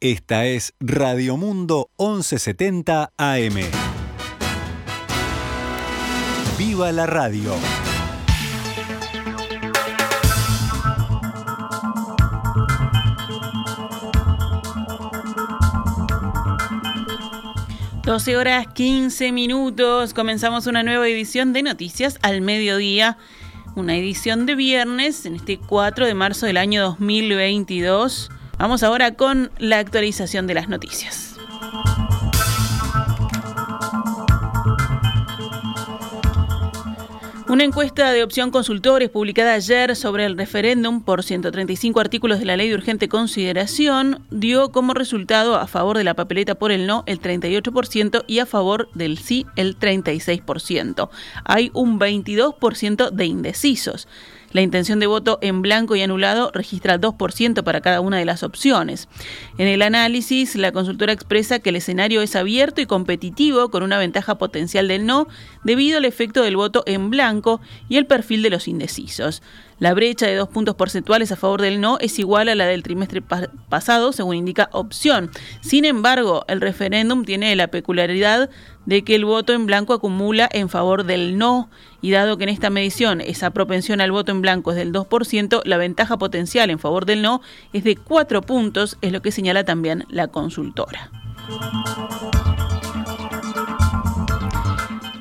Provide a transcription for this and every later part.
Esta es Radio Mundo 1170 AM. ¡Viva la radio! Doce horas 15 minutos. Comenzamos una nueva edición de Noticias al Mediodía. Una edición de viernes en este 4 de marzo del año 2022. Vamos ahora con la actualización de las noticias. Una encuesta de opción consultores publicada ayer sobre el referéndum por 135 artículos de la ley de urgente consideración dio como resultado a favor de la papeleta por el no el 38% y a favor del sí el 36%. Hay un 22% de indecisos. La intención de voto en blanco y anulado registra 2% para cada una de las opciones. En el análisis, la consultora expresa que el escenario es abierto y competitivo con una ventaja potencial del no debido al efecto del voto en blanco y el perfil de los indecisos. La brecha de dos puntos porcentuales a favor del no es igual a la del trimestre pasado, según indica opción. Sin embargo, el referéndum tiene la peculiaridad de que el voto en blanco acumula en favor del no, y dado que en esta medición esa propensión al voto en blanco es del 2%, la ventaja potencial en favor del no es de 4 puntos, es lo que señala también la consultora.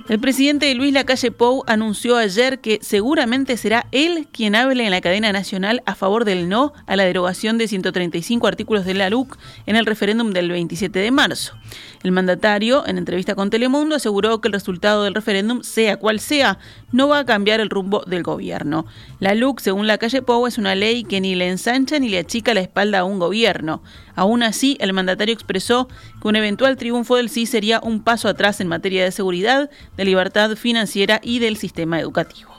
El presidente Luis Lacalle Pou anunció ayer que seguramente será él quien hable en la cadena nacional a favor del no a la derogación de 135 artículos de la LUC en el referéndum del 27 de marzo. El mandatario, en entrevista con Telemundo, aseguró que el resultado del referéndum, sea cual sea, no va a cambiar el rumbo del gobierno. La LUC, según Lacalle Pou, es una ley que ni le ensancha ni le achica la espalda a un gobierno. Aún así, el mandatario expresó que un eventual triunfo del sí sería un paso atrás en materia de seguridad, de libertad financiera y del sistema educativo.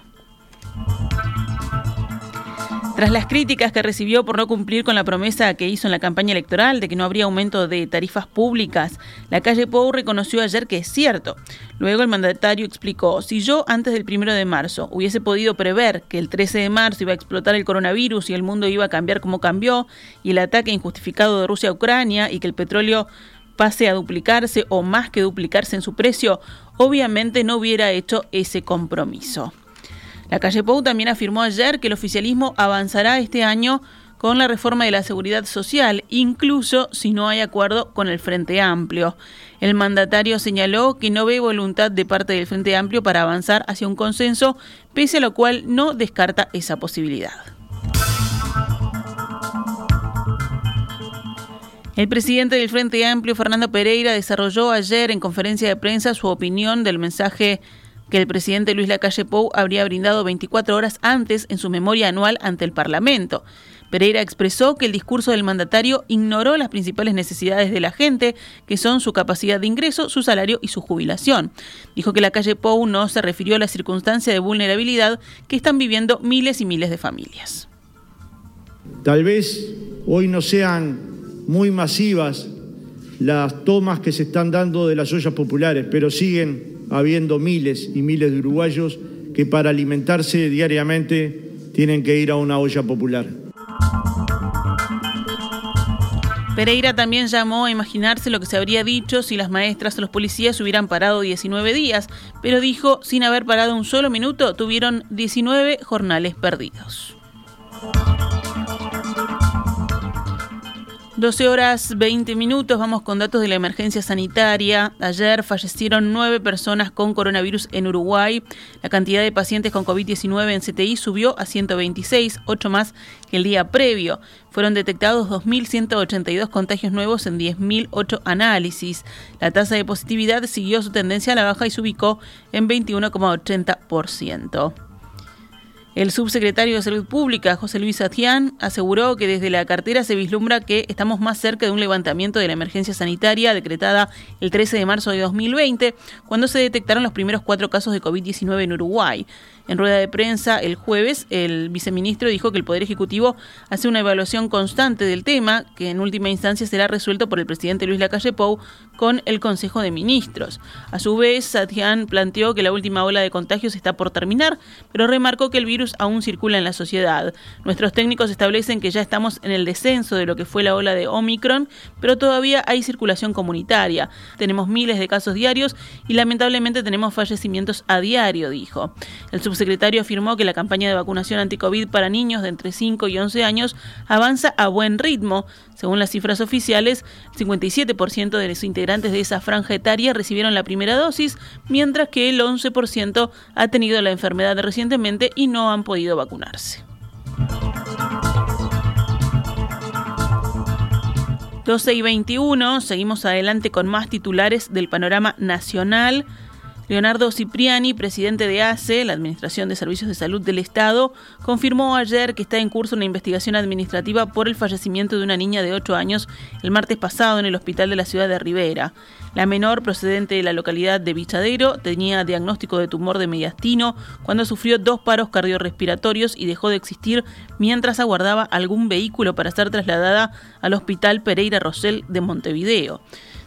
Tras las críticas que recibió por no cumplir con la promesa que hizo en la campaña electoral de que no habría aumento de tarifas públicas, la calle Pou reconoció ayer que es cierto. Luego el mandatario explicó, si yo antes del primero de marzo hubiese podido prever que el 13 de marzo iba a explotar el coronavirus y el mundo iba a cambiar como cambió, y el ataque injustificado de Rusia a Ucrania y que el petróleo pase a duplicarse o más que duplicarse en su precio, obviamente no hubiera hecho ese compromiso. La calle Pou también afirmó ayer que el oficialismo avanzará este año con la reforma de la seguridad social, incluso si no hay acuerdo con el Frente Amplio. El mandatario señaló que no ve voluntad de parte del Frente Amplio para avanzar hacia un consenso, pese a lo cual no descarta esa posibilidad. El presidente del Frente Amplio, Fernando Pereira, desarrolló ayer en conferencia de prensa su opinión del mensaje que el presidente Luis Lacalle Pou habría brindado 24 horas antes en su memoria anual ante el Parlamento. Pereira expresó que el discurso del mandatario ignoró las principales necesidades de la gente, que son su capacidad de ingreso, su salario y su jubilación. Dijo que la calle Pou no se refirió a la circunstancia de vulnerabilidad que están viviendo miles y miles de familias. Tal vez hoy no sean muy masivas las tomas que se están dando de las ollas populares, pero siguen habiendo miles y miles de uruguayos que para alimentarse diariamente tienen que ir a una olla popular. Pereira también llamó a imaginarse lo que se habría dicho si las maestras o los policías hubieran parado 19 días, pero dijo, sin haber parado un solo minuto, tuvieron 19 jornales perdidos. 12 horas 20 minutos, vamos con datos de la emergencia sanitaria. Ayer fallecieron nueve personas con coronavirus en Uruguay. La cantidad de pacientes con COVID-19 en CTI subió a 126, 8 más que el día previo. Fueron detectados 2.182 contagios nuevos en 10.008 análisis. La tasa de positividad siguió su tendencia a la baja y se ubicó en 21,80%. El subsecretario de Salud Pública, José Luis Atián, aseguró que desde la cartera se vislumbra que estamos más cerca de un levantamiento de la emergencia sanitaria decretada el 13 de marzo de 2020, cuando se detectaron los primeros cuatro casos de COVID-19 en Uruguay. En rueda de prensa el jueves, el viceministro dijo que el Poder Ejecutivo hace una evaluación constante del tema, que en última instancia será resuelto por el presidente Luis Lacalle Pou con el Consejo de Ministros. A su vez, Satian planteó que la última ola de contagios está por terminar, pero remarcó que el virus aún circula en la sociedad. Nuestros técnicos establecen que ya estamos en el descenso de lo que fue la ola de Omicron, pero todavía hay circulación comunitaria. Tenemos miles de casos diarios y lamentablemente tenemos fallecimientos a diario, dijo. El subsecretario afirmó que la campaña de vacunación anti-COVID para niños de entre 5 y 11 años avanza a buen ritmo. Según las cifras oficiales, el 57% de los integrantes de esa franja etaria recibieron la primera dosis, mientras que el 11% ha tenido la enfermedad recientemente y no han podido vacunarse. 12 y 21, seguimos adelante con más titulares del panorama nacional. Leonardo Cipriani, presidente de ACE, la Administración de Servicios de Salud del Estado, confirmó ayer que está en curso una investigación administrativa por el fallecimiento de una niña de 8 años el martes pasado en el hospital de la ciudad de Rivera. La menor, procedente de la localidad de Bichadero, tenía diagnóstico de tumor de mediastino cuando sufrió dos paros cardiorrespiratorios y dejó de existir mientras aguardaba algún vehículo para ser trasladada al Hospital Pereira Rosell de Montevideo.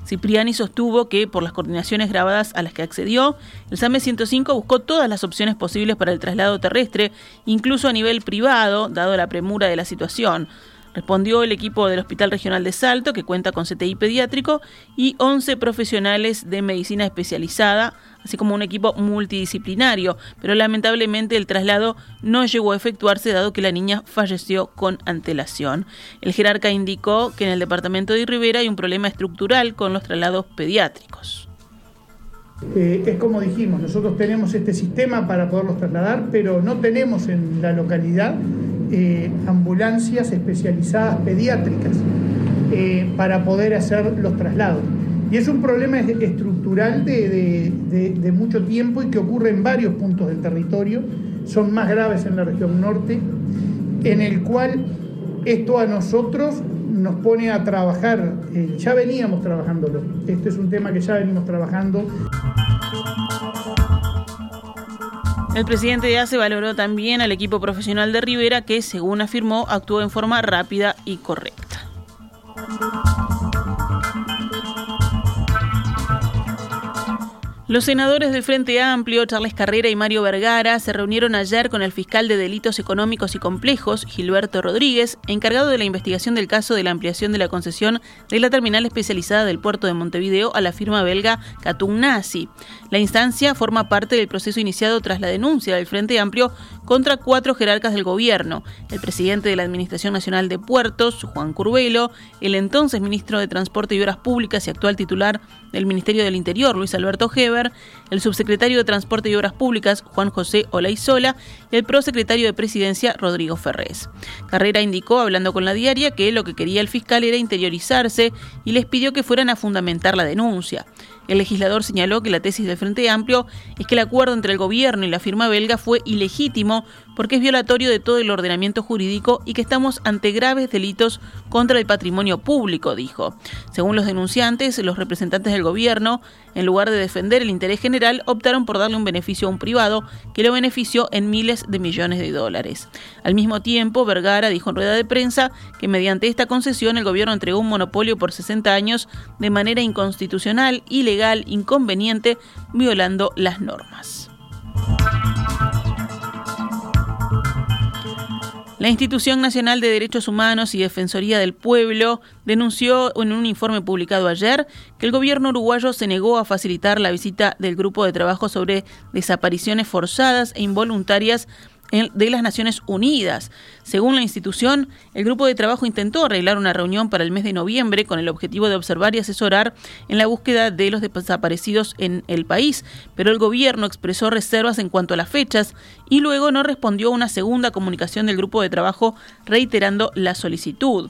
Cipriani sostuvo que, por las coordinaciones grabadas a las que accedió, el SAME 105 buscó todas las opciones posibles para el traslado terrestre, incluso a nivel privado, dado la premura de la situación. Respondió el equipo del Hospital Regional de Salto, que cuenta con CTI pediátrico, y 11 profesionales de medicina especializada, así como un equipo multidisciplinario, pero lamentablemente el traslado no llegó a efectuarse dado que la niña falleció con antelación. El jerarca indicó que en el departamento de Rivera hay un problema estructural con los traslados pediátricos. Eh, es como dijimos, nosotros tenemos este sistema para poderlos trasladar, pero no tenemos en la localidad eh, ambulancias especializadas pediátricas eh, para poder hacer los traslados. Y es un problema estructural de, mucho tiempo y que ocurre en varios puntos del territorio, son más graves en la región norte, en el cual esto a nosotros nos pone a trabajar, eh, ya veníamos trabajándolo, este es un tema que ya venimos trabajando. El presidente de ACE valoró también al equipo profesional de Rivera que, según afirmó, actuó en forma rápida y correcta. Los senadores del Frente Amplio, Charles Carrera y Mario Vergara, se reunieron ayer con el fiscal de delitos económicos y complejos, Gilberto Rodríguez, encargado de la investigación del caso de la ampliación de la concesión de la terminal especializada del puerto de Montevideo a la firma belga Nasi. La instancia forma parte del proceso iniciado tras la denuncia del Frente Amplio contra cuatro jerarcas del gobierno, el presidente de la Administración Nacional de Puertos, Juan Curvelo, el entonces ministro de Transporte y Obras Públicas y actual titular del Ministerio del Interior, Luis Alberto Heber, el subsecretario de Transporte y Obras Públicas, Juan José Olaizola, y el prosecretario de Presidencia, Rodrigo Ferrés. Carrera indicó, hablando con la diaria, que lo que quería el fiscal era interiorizarse y les pidió que fueran a fundamentar la denuncia. El legislador señaló que la tesis del Frente Amplio es que el acuerdo entre el gobierno y la firma belga fue ilegítimo porque es violatorio de todo el ordenamiento jurídico y que estamos ante graves delitos contra el patrimonio público, dijo. Según los denunciantes, los representantes del gobierno, en lugar de defender el interés general, optaron por darle un beneficio a un privado que lo benefició en miles de millones de dólares. Al mismo tiempo, Vergara dijo en rueda de prensa que mediante esta concesión el gobierno entregó un monopolio por 60 años de manera inconstitucional, ilegal, inconveniente, violando las normas. La Institución Nacional de Derechos Humanos y Defensoría del Pueblo denunció en un informe publicado ayer que el gobierno uruguayo se negó a facilitar la visita del grupo de trabajo sobre desapariciones forzadas e involuntarias de las Naciones Unidas. Según la institución, el grupo de trabajo intentó arreglar una reunión para el mes de noviembre con el objetivo de observar y asesorar en la búsqueda de los desaparecidos en el país, pero el gobierno expresó reservas en cuanto a las fechas y luego no respondió a una segunda comunicación del grupo de trabajo reiterando la solicitud.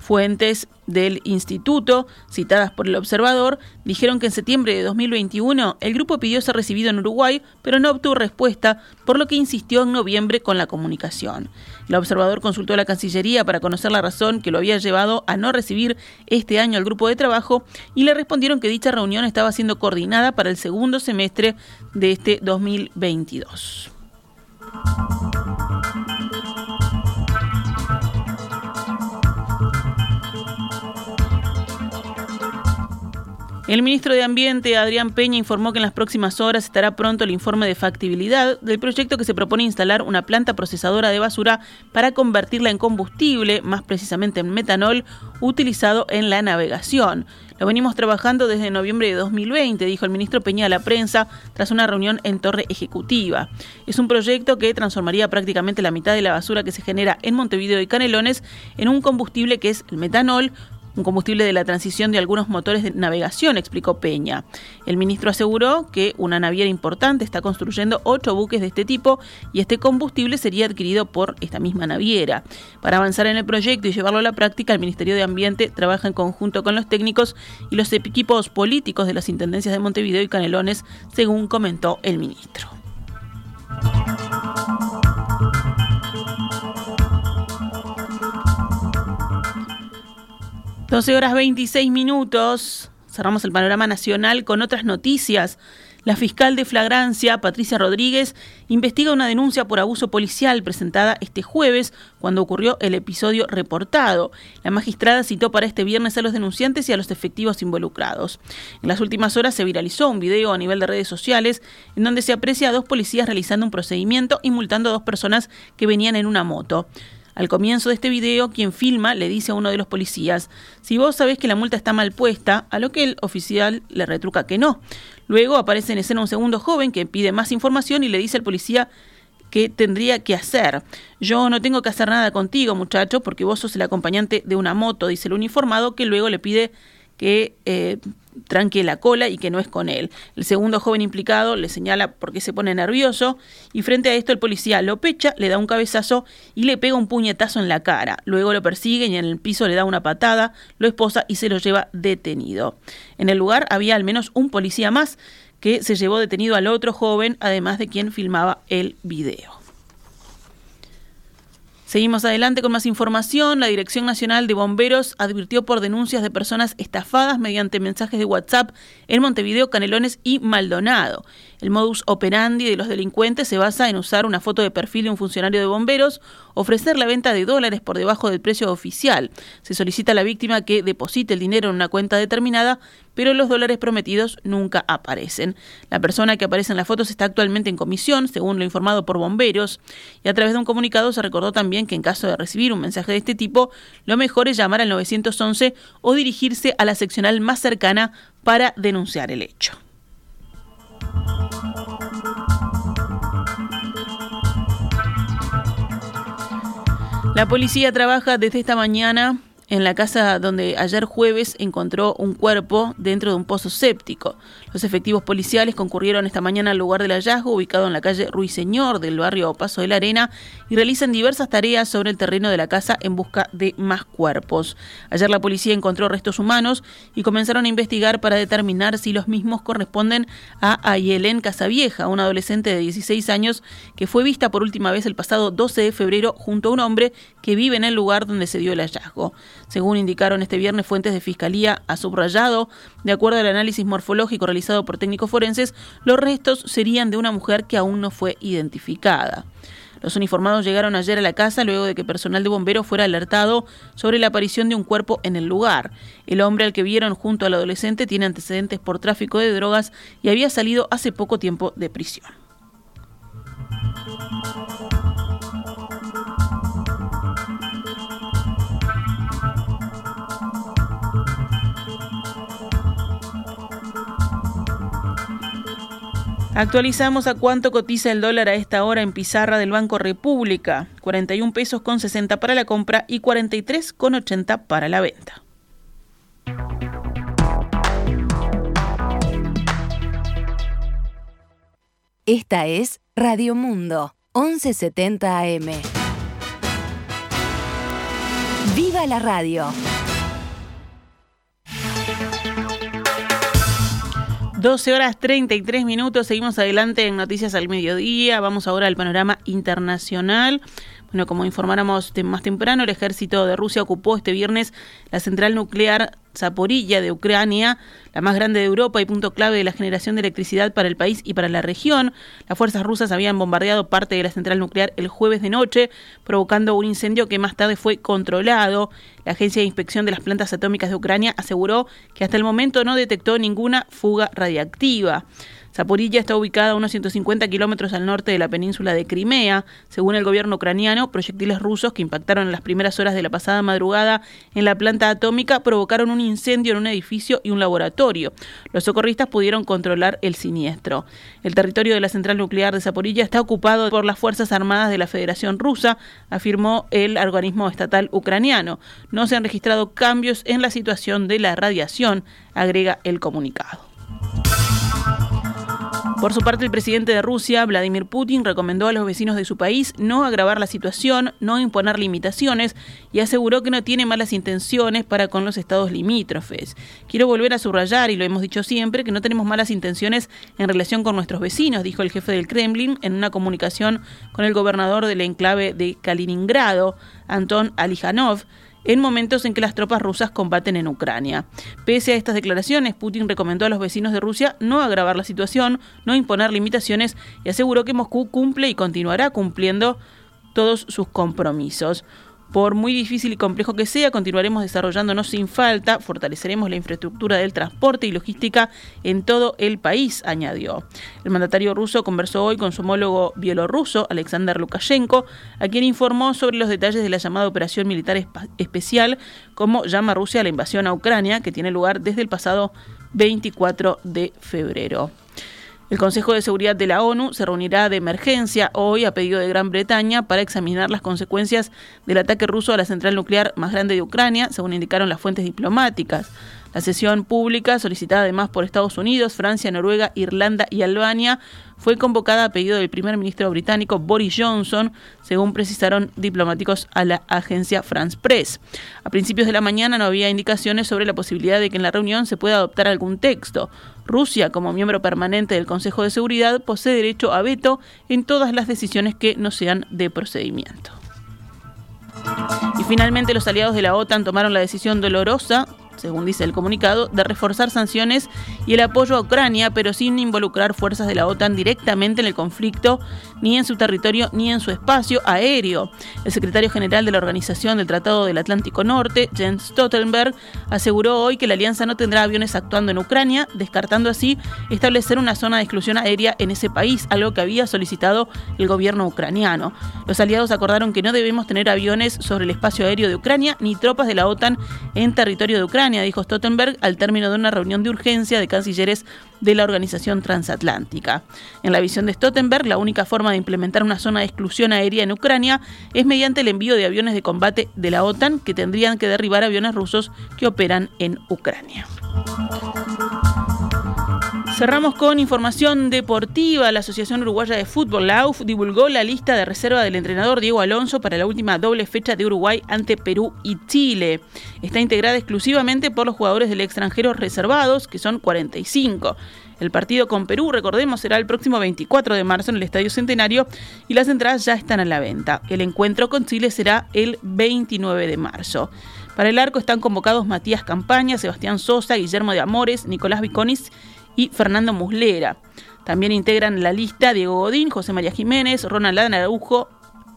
Fuentes del instituto, citadas por el observador, dijeron que en septiembre de 2021 el grupo pidió ser recibido en Uruguay, pero no obtuvo respuesta, por lo que insistió en noviembre con la comunicación. El observador consultó a la Cancillería para conocer la razón que lo había llevado a no recibir este año al grupo de trabajo y le respondieron que dicha reunión estaba siendo coordinada para el segundo semestre de este 2022. El ministro de Ambiente, Adrián Peña, informó que en las próximas horas estará pronto el informe de factibilidad del proyecto que se propone instalar una planta procesadora de basura para convertirla en combustible, más precisamente en metanol, utilizado en la navegación. Lo venimos trabajando desde noviembre de 2020, dijo el ministro Peña a la prensa tras una reunión en Torre Ejecutiva. Es un proyecto que transformaría prácticamente la mitad de la basura que se genera en Montevideo y Canelones en un combustible que es el metanol, un combustible de la transición de algunos motores de navegación, explicó Peña. El ministro aseguró que una naviera importante está construyendo ocho buques de este tipo y este combustible sería adquirido por esta misma naviera. Para avanzar en el proyecto y llevarlo a la práctica, el Ministerio de Ambiente trabaja en conjunto con los técnicos y los equipos políticos de las intendencias de Montevideo y Canelones, según comentó el ministro. 12 horas 26 minutos. Cerramos el panorama nacional con otras noticias. La fiscal de flagrancia, Patricia Rodríguez, investiga una denuncia por abuso policial presentada este jueves cuando ocurrió el episodio reportado. La magistrada citó para este viernes a los denunciantes y a los efectivos involucrados. En las últimas horas se viralizó un video a nivel de redes sociales en donde se aprecia a dos policías realizando un procedimiento y multando a dos personas que venían en una moto. Al comienzo de este video, quien filma le dice a uno de los policías, si vos sabés que la multa está mal puesta, a lo que el oficial le retruca que no. Luego aparece en escena un segundo joven que pide más información y le dice al policía que tendría que hacer. Yo no tengo que hacer nada contigo, muchacho, porque vos sos el acompañante de una moto, dice el uniformado, que luego le pide que eh, tranque la cola y que no es con él. El segundo joven implicado le señala por qué se pone nervioso y frente a esto el policía lo pecha, le da un cabezazo y le pega un puñetazo en la cara. Luego lo persigue y en el piso le da una patada, lo esposa y se lo lleva detenido. En el lugar había al menos un policía más que se llevó detenido al otro joven, además de quien filmaba el video. Seguimos adelante con más información. La Dirección Nacional de Bomberos advirtió por denuncias de personas estafadas mediante mensajes de WhatsApp en Montevideo, Canelones y Maldonado. El modus operandi de los delincuentes se basa en usar una foto de perfil de un funcionario de bomberos, ofrecer la venta de dólares por debajo del precio oficial. Se solicita a la víctima que deposite el dinero en una cuenta determinada, pero los dólares prometidos nunca aparecen. La persona que aparece en las fotos está actualmente en comisión, según lo informado por bomberos, y a través de un comunicado se recordó también que en caso de recibir un mensaje de este tipo, lo mejor es llamar al 911 o dirigirse a la seccional más cercana para denunciar el hecho. La policía trabaja desde esta mañana en la casa donde ayer jueves encontró un cuerpo dentro de un pozo séptico. Los efectivos policiales concurrieron esta mañana al lugar del hallazgo, ubicado en la calle Ruiseñor del barrio Paso de la Arena, y realizan diversas tareas sobre el terreno de la casa en busca de más cuerpos. Ayer la policía encontró restos humanos y comenzaron a investigar para determinar si los mismos corresponden a Ayelén Casavieja, una adolescente de 16 años que fue vista por última vez el pasado 12 de febrero junto a un hombre que vive en el lugar donde se dio el hallazgo. Según indicaron este viernes fuentes de Fiscalía a subrayado, de acuerdo al análisis morfológico realizado por técnicos forenses, los restos serían de una mujer que aún no fue identificada. Los uniformados llegaron ayer a la casa luego de que personal de bomberos fuera alertado sobre la aparición de un cuerpo en el lugar. El hombre al que vieron junto al adolescente tiene antecedentes por tráfico de drogas y había salido hace poco tiempo de prisión. Actualizamos a cuánto cotiza el dólar a esta hora en pizarra del Banco República. 41 pesos con 60 para la compra y 43 con 80 para la venta. Esta es Radio Mundo, 1170 AM. ¡Viva la radio! 12 horas 33 minutos, seguimos adelante en Noticias al Mediodía, vamos ahora al panorama internacional. Bueno, como informáramos más temprano, el ejército de Rusia ocupó este viernes la central nuclear Zaporilla de Ucrania, la más grande de Europa y punto clave de la generación de electricidad para el país y para la región. Las fuerzas rusas habían bombardeado parte de la central nuclear el jueves de noche, provocando un incendio que más tarde fue controlado. La Agencia de Inspección de las Plantas Atómicas de Ucrania aseguró que hasta el momento no detectó ninguna fuga radiactiva. Zaporilla está ubicada a unos 150 kilómetros al norte de la península de Crimea. Según el gobierno ucraniano, proyectiles rusos que impactaron en las primeras horas de la pasada madrugada en la planta atómica provocaron un incendio en un edificio y un laboratorio. Los socorristas pudieron controlar el siniestro. El territorio de la central nuclear de Zaporilla está ocupado por las Fuerzas Armadas de la Federación Rusa, afirmó el organismo estatal ucraniano. No se han registrado cambios en la situación de la radiación, agrega el comunicado. Por su parte, el presidente de Rusia, Vladimir Putin, recomendó a los vecinos de su país no agravar la situación, no imponer limitaciones y aseguró que no tiene malas intenciones para con los estados limítrofes. Quiero volver a subrayar, y lo hemos dicho siempre, que no tenemos malas intenciones en relación con nuestros vecinos, dijo el jefe del Kremlin en una comunicación con el gobernador del enclave de Kaliningrado, Anton Alijanov en momentos en que las tropas rusas combaten en Ucrania. Pese a estas declaraciones, Putin recomendó a los vecinos de Rusia no agravar la situación, no imponer limitaciones y aseguró que Moscú cumple y continuará cumpliendo todos sus compromisos. Por muy difícil y complejo que sea, continuaremos desarrollándonos sin falta, fortaleceremos la infraestructura del transporte y logística en todo el país, añadió. El mandatario ruso conversó hoy con su homólogo bielorruso, Alexander Lukashenko, a quien informó sobre los detalles de la llamada operación militar especial, como llama Rusia la invasión a Ucrania, que tiene lugar desde el pasado 24 de febrero. El Consejo de Seguridad de la ONU se reunirá de emergencia hoy a pedido de Gran Bretaña para examinar las consecuencias del ataque ruso a la central nuclear más grande de Ucrania, según indicaron las fuentes diplomáticas. La sesión pública, solicitada además por Estados Unidos, Francia, Noruega, Irlanda y Albania, fue convocada a pedido del primer ministro británico Boris Johnson, según precisaron diplomáticos a la agencia France Press. A principios de la mañana no había indicaciones sobre la posibilidad de que en la reunión se pueda adoptar algún texto. Rusia, como miembro permanente del Consejo de Seguridad, posee derecho a veto en todas las decisiones que no sean de procedimiento. Y finalmente los aliados de la OTAN tomaron la decisión dolorosa según dice el comunicado, de reforzar sanciones y el apoyo a Ucrania, pero sin involucrar fuerzas de la OTAN directamente en el conflicto, ni en su territorio ni en su espacio aéreo. El secretario general de la Organización del Tratado del Atlántico Norte, Jens Stoltenberg, aseguró hoy que la alianza no tendrá aviones actuando en Ucrania, descartando así establecer una zona de exclusión aérea en ese país, algo que había solicitado el gobierno ucraniano. Los aliados acordaron que no debemos tener aviones sobre el espacio aéreo de Ucrania ni tropas de la OTAN en territorio de Ucrania dijo Stoltenberg al término de una reunión de urgencia de cancilleres de la Organización Transatlántica. En la visión de Stoltenberg, la única forma de implementar una zona de exclusión aérea en Ucrania es mediante el envío de aviones de combate de la OTAN que tendrían que derribar aviones rusos que operan en Ucrania. Cerramos con información deportiva. La Asociación Uruguaya de Fútbol, la AUF, divulgó la lista de reserva del entrenador Diego Alonso para la última doble fecha de Uruguay ante Perú y Chile. Está integrada exclusivamente por los jugadores del extranjero reservados, que son 45. El partido con Perú, recordemos, será el próximo 24 de marzo en el Estadio Centenario y las entradas ya están a la venta. El encuentro con Chile será el 29 de marzo. Para el arco están convocados Matías Campaña, Sebastián Sosa, Guillermo de Amores, Nicolás Viconis y Fernando Muslera. También integran la lista Diego Godín, José María Jiménez, Ronald Araujo,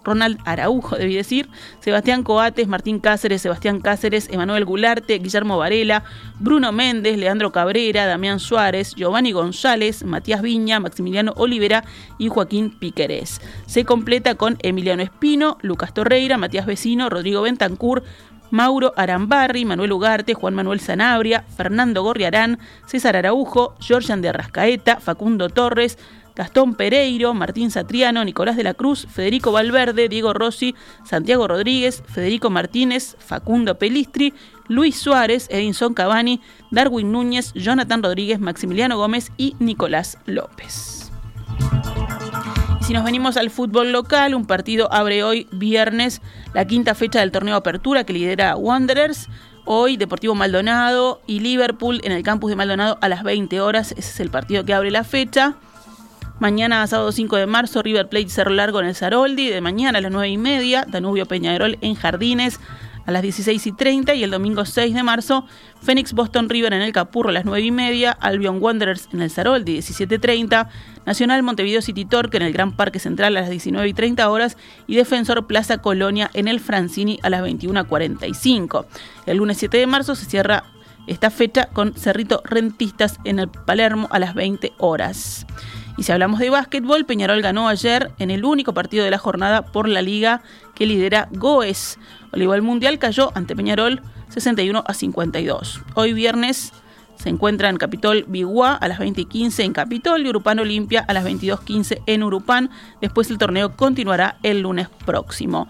Ronald Araujo, debí decir, Sebastián Coates, Martín Cáceres, Sebastián Cáceres, Emanuel Gularte, Guillermo Varela, Bruno Méndez, Leandro Cabrera, Damián Suárez, Giovanni González, Matías Viña, Maximiliano Olivera y Joaquín Piquerés. Se completa con Emiliano Espino, Lucas Torreira, Matías Vecino, Rodrigo Bentancur, Mauro Arambarri, Manuel Ugarte, Juan Manuel Zanabria, Fernando Gorriarán, César Araujo, Georgian de Arrascaeta, Facundo Torres, Gastón Pereiro, Martín Satriano, Nicolás de la Cruz, Federico Valverde, Diego Rossi, Santiago Rodríguez, Federico Martínez, Facundo Pelistri, Luis Suárez, Edinson Cavani, Darwin Núñez, Jonathan Rodríguez, Maximiliano Gómez y Nicolás López si nos venimos al fútbol local, un partido abre hoy viernes la quinta fecha del torneo Apertura que lidera Wanderers. Hoy Deportivo Maldonado y Liverpool en el campus de Maldonado a las 20 horas. Ese es el partido que abre la fecha. Mañana, sábado 5 de marzo, River Plate Cerro Largo en el Zaroldi. De mañana a las 9 y media, Danubio Peñarol en Jardines a las 16 y 30. Y el domingo 6 de marzo, Phoenix Boston River en el Capurro a las 9 y media. Albion Wanderers en el Zaroldi, 17.30. Nacional Montevideo City Torque en el Gran Parque Central a las 19 y 30 horas. Y Defensor Plaza Colonia en el Francini a las 21.45. El lunes 7 de marzo se cierra esta fecha con Cerrito Rentistas en el Palermo a las 20 horas. Y si hablamos de básquetbol, Peñarol ganó ayer en el único partido de la jornada por la liga que lidera Goes. Olival Mundial cayó ante Peñarol 61 a 52. Hoy viernes se encuentra en Capitol Biguá a las 20 y 15 en Capitol y Urupán Olimpia a las 22.15 en Urupán. Después el torneo continuará el lunes próximo.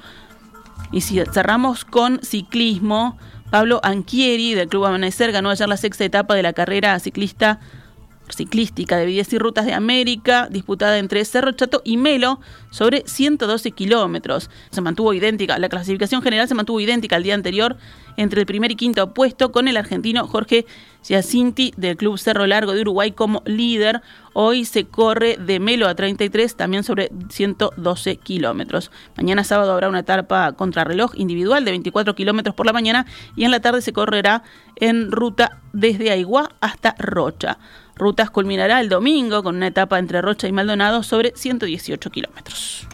Y si cerramos con ciclismo, Pablo Anchieri del Club Amanecer ganó ayer la sexta etapa de la carrera ciclista ciclística de Vías y Rutas de América, disputada entre Cerro Chato y Melo, sobre 112 kilómetros. Se mantuvo idéntica, la clasificación general se mantuvo idéntica al día anterior entre el primer y quinto puesto, con el argentino Jorge Giacinti del Club Cerro Largo de Uruguay como líder. Hoy se corre de Melo a 33, también sobre 112 kilómetros. Mañana sábado habrá una etapa contrarreloj individual de 24 kilómetros por la mañana y en la tarde se correrá en ruta desde Aiguá hasta Rocha. Rutas culminará el domingo con una etapa entre Rocha y Maldonado sobre 118 kilómetros.